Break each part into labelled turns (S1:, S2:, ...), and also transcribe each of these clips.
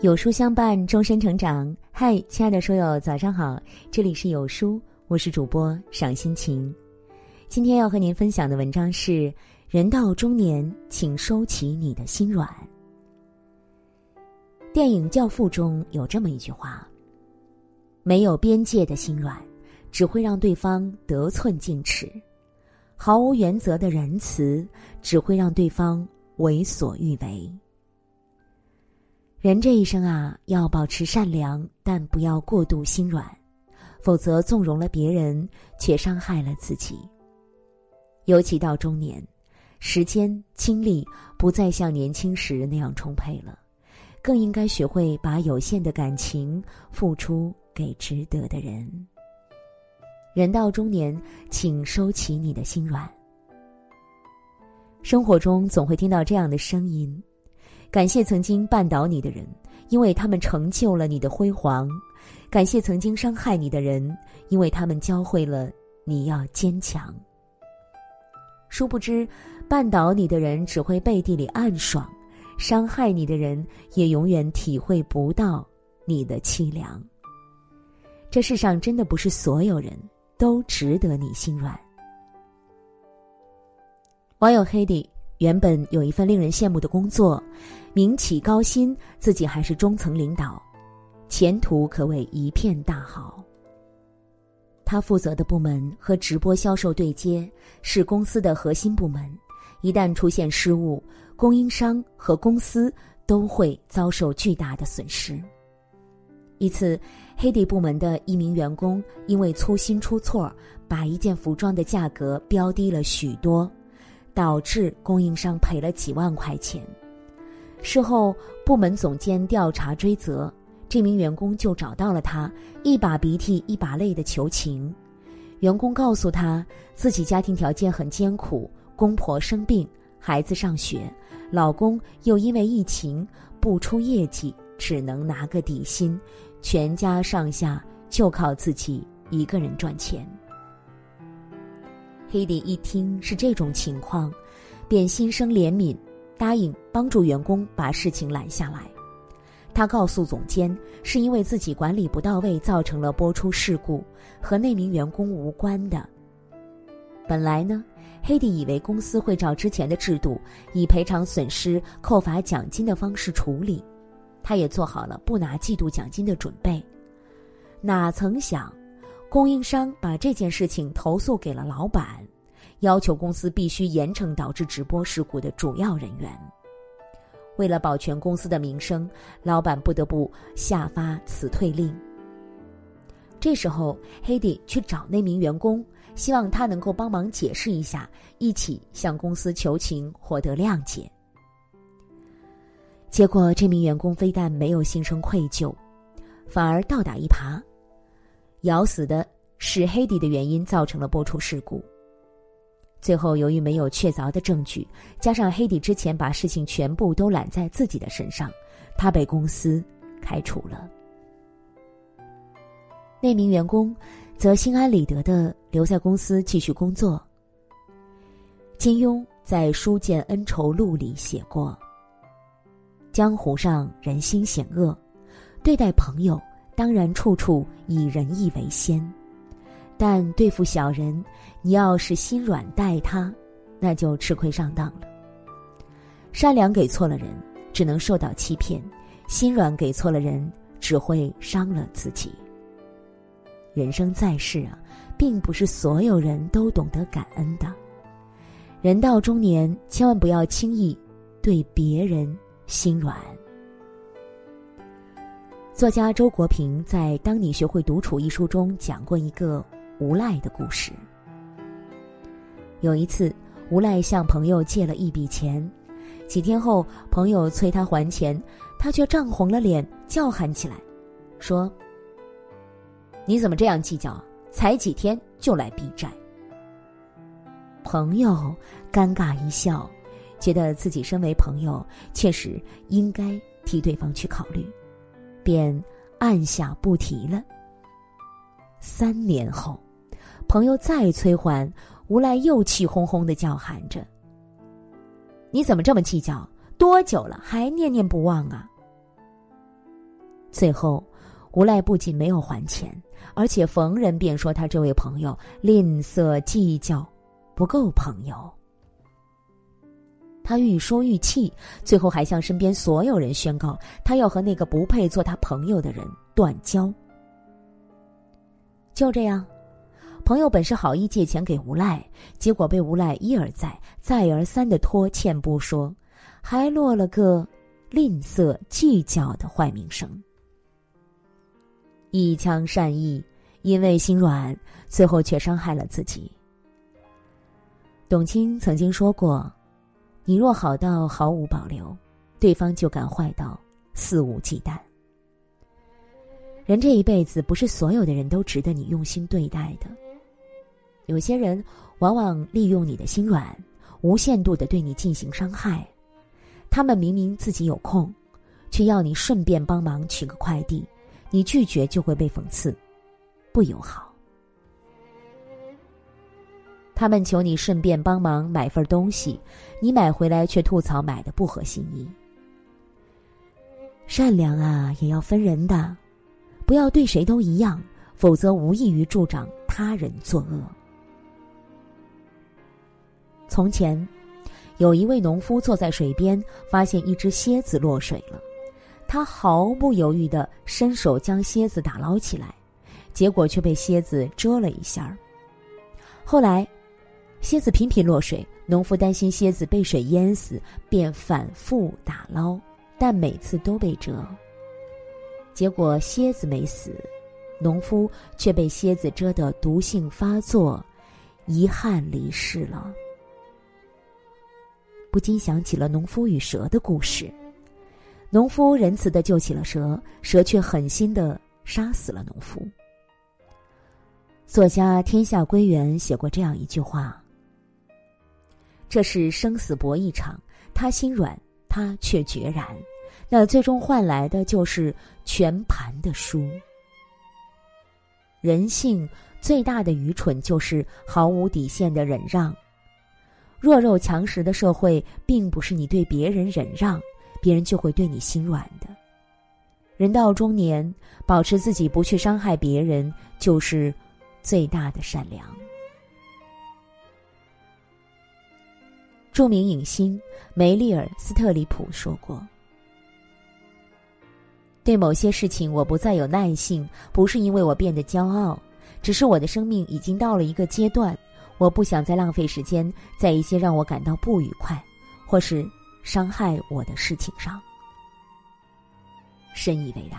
S1: 有书相伴，终身成长。嗨，亲爱的书友，早上好！这里是有书，我是主播赏心情。今天要和您分享的文章是：人到中年，请收起你的心软。电影《教父》中有这么一句话：“没有边界的心软，只会让对方得寸进尺；毫无原则的仁慈，只会让对方为所欲为。”人这一生啊，要保持善良，但不要过度心软，否则纵容了别人，却伤害了自己。尤其到中年，时间精力不再像年轻时那样充沛了，更应该学会把有限的感情付出给值得的人。人到中年，请收起你的心软。生活中总会听到这样的声音。感谢曾经绊倒你的人，因为他们成就了你的辉煌；感谢曾经伤害你的人，因为他们教会了你要坚强。殊不知，绊倒你的人只会背地里暗爽，伤害你的人也永远体会不到你的凄凉。这世上真的不是所有人都值得你心软。网友黑弟。原本有一份令人羡慕的工作，民企高薪，自己还是中层领导，前途可谓一片大好。他负责的部门和直播销售对接，是公司的核心部门，一旦出现失误，供应商和公司都会遭受巨大的损失。一次，黑底部门的一名员工因为粗心出错，把一件服装的价格标低了许多。导致供应商赔了几万块钱。事后，部门总监调查追责，这名员工就找到了他，一把鼻涕一把泪的求情。员工告诉他，自己家庭条件很艰苦，公婆生病，孩子上学，老公又因为疫情不出业绩，只能拿个底薪，全家上下就靠自己一个人赚钱。黑迪一听是这种情况，便心生怜悯，答应帮助员工把事情拦下来。他告诉总监，是因为自己管理不到位，造成了播出事故，和那名员工无关的。本来呢，黑迪以为公司会照之前的制度，以赔偿损失、扣罚奖金的方式处理，他也做好了不拿季度奖金的准备。哪曾想。供应商把这件事情投诉给了老板，要求公司必须严惩导致直播事故的主要人员。为了保全公司的名声，老板不得不下发辞退令。这时候，黑迪去找那名员工，希望他能够帮忙解释一下，一起向公司求情，获得谅解。结果，这名员工非但没有心生愧疚，反而倒打一耙。咬死的是黑迪的原因造成了播出事故。最后，由于没有确凿的证据，加上黑迪之前把事情全部都揽在自己的身上，他被公司开除了。那名员工则心安理得的留在公司继续工作。金庸在《书剑恩仇录》里写过：“江湖上人心险恶，对待朋友。”当然，处处以仁义为先，但对付小人，你要是心软待他，那就吃亏上当了。善良给错了人，只能受到欺骗；心软给错了人，只会伤了自己。人生在世啊，并不是所有人都懂得感恩的。人到中年，千万不要轻易对别人心软。作家周国平在《当你学会独处》一书中讲过一个无赖的故事。有一次，无赖向朋友借了一笔钱，几天后，朋友催他还钱，他却涨红了脸，叫喊起来，说：“你怎么这样计较？才几天就来逼债？”朋友尴尬一笑，觉得自己身为朋友，确实应该替对方去考虑。便按下不提了。三年后，朋友再催还，无赖又气哄哄的叫喊着：“你怎么这么计较？多久了还念念不忘啊？”最后，无赖不仅没有还钱，而且逢人便说他这位朋友吝啬计较，不够朋友。他愈说愈气，最后还向身边所有人宣告，他要和那个不配做他朋友的人断交。就这样，朋友本是好意借钱给无赖，结果被无赖一而再、再而三的拖欠不说，还落了个吝啬计较的坏名声。一腔善意，因为心软，最后却伤害了自己。董卿曾经说过。你若好到毫无保留，对方就敢坏到肆无忌惮。人这一辈子，不是所有的人都值得你用心对待的。有些人往往利用你的心软，无限度的对你进行伤害。他们明明自己有空，却要你顺便帮忙取个快递，你拒绝就会被讽刺，不友好。他们求你顺便帮忙买份东西，你买回来却吐槽买的不合心意。善良啊，也要分人的，不要对谁都一样，否则无异于助长他人作恶。从前，有一位农夫坐在水边，发现一只蝎子落水了，他毫不犹豫的伸手将蝎子打捞起来，结果却被蝎子蛰了一下后来。蝎子频频落水，农夫担心蝎子被水淹死，便反复打捞，但每次都被蛰。结果蝎子没死，农夫却被蝎子蛰得毒性发作，遗憾离世了。不禁想起了农夫与蛇的故事。农夫仁慈的救起了蛇，蛇却狠心的杀死了农夫。作家天下归元写过这样一句话。这是生死搏一场，他心软，他却决然，那最终换来的就是全盘的输。人性最大的愚蠢就是毫无底线的忍让。弱肉强食的社会，并不是你对别人忍让，别人就会对你心软的。人到中年，保持自己不去伤害别人，就是最大的善良。著名影星梅丽尔·斯特里普说过：“对某些事情，我不再有耐性，不是因为我变得骄傲，只是我的生命已经到了一个阶段，我不想再浪费时间在一些让我感到不愉快，或是伤害我的事情上。”深以为然。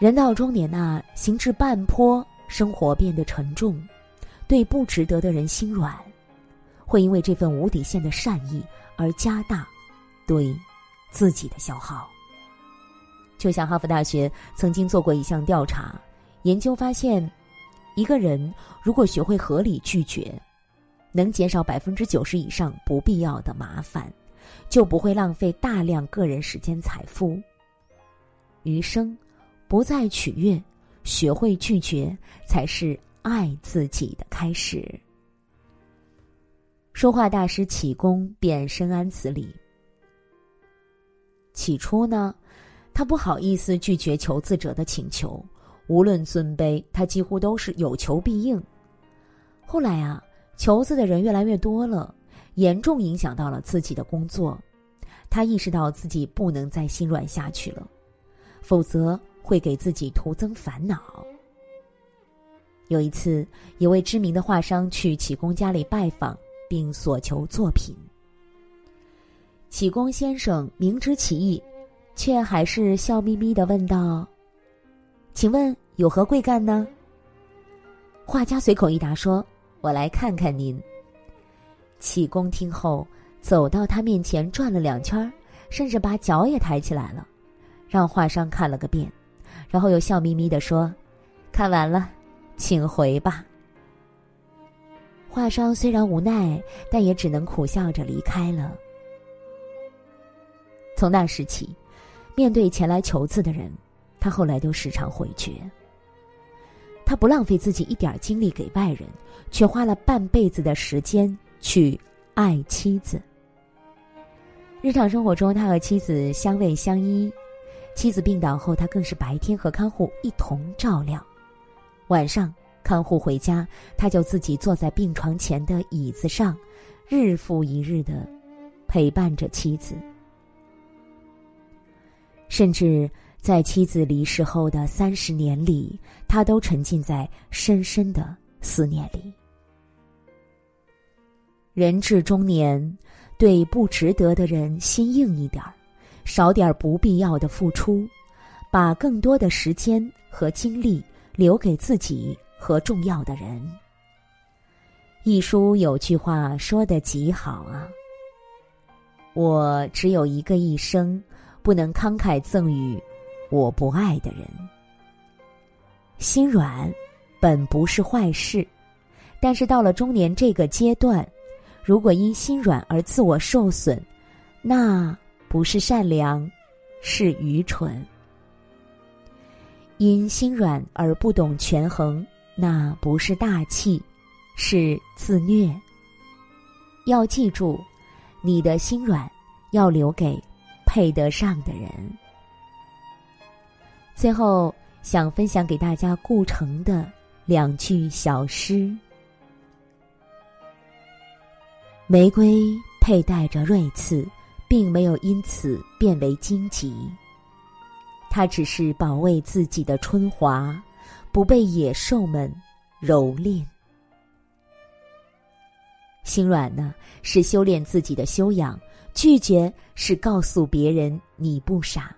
S1: 人到中年呐，行至半坡，生活变得沉重，对不值得的人心软。会因为这份无底线的善意而加大对自己的消耗。就像哈佛大学曾经做过一项调查，研究发现，一个人如果学会合理拒绝，能减少百分之九十以上不必要的麻烦，就不会浪费大量个人时间财富。余生不再取悦，学会拒绝，才是爱自己的开始。说话大师启功便深谙此理。起初呢，他不好意思拒绝求字者的请求，无论尊卑，他几乎都是有求必应。后来啊，求字的人越来越多了，严重影响到了自己的工作。他意识到自己不能再心软下去了，否则会给自己徒增烦恼。有一次，一位知名的画商去启功家里拜访。并所求作品。启功先生明知其意，却还是笑眯眯的问道：“请问有何贵干呢？”画家随口一答说：“我来看看您。”启功听后，走到他面前转了两圈，甚至把脚也抬起来了，让画商看了个遍，然后又笑眯眯的说：“看完了，请回吧。”画商虽然无奈，但也只能苦笑着离开了。从那时起，面对前来求字的人，他后来都时常回绝。他不浪费自己一点精力给外人，却花了半辈子的时间去爱妻子。日常生活中，他和妻子相偎相依，妻子病倒后，他更是白天和看护一同照料，晚上看护回家，他就自己坐在病床前的椅子上，日复一日的陪伴着妻子。甚至在妻子离世后的三十年里，他都沉浸在深深的思念里。人至中年，对不值得的人心硬一点儿。少点不必要的付出，把更多的时间和精力留给自己和重要的人。一书有句话说的极好啊：“我只有一个一生，不能慷慨赠予我不爱的人。”心软本不是坏事，但是到了中年这个阶段，如果因心软而自我受损，那……不是善良，是愚蠢。因心软而不懂权衡，那不是大气，是自虐。要记住，你的心软要留给配得上的人。最后，想分享给大家顾城的两句小诗：玫瑰佩戴着锐刺。并没有因此变为荆棘，它只是保卫自己的春华，不被野兽们蹂躏。心软呢，是修炼自己的修养；拒绝是告诉别人你不傻。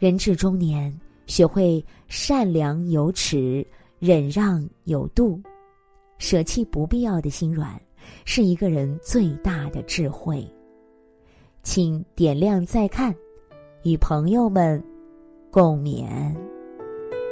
S1: 人至中年，学会善良有尺，忍让有度，舍弃不必要的心软，是一个人最大的智慧。请点亮再看，与朋友们共勉。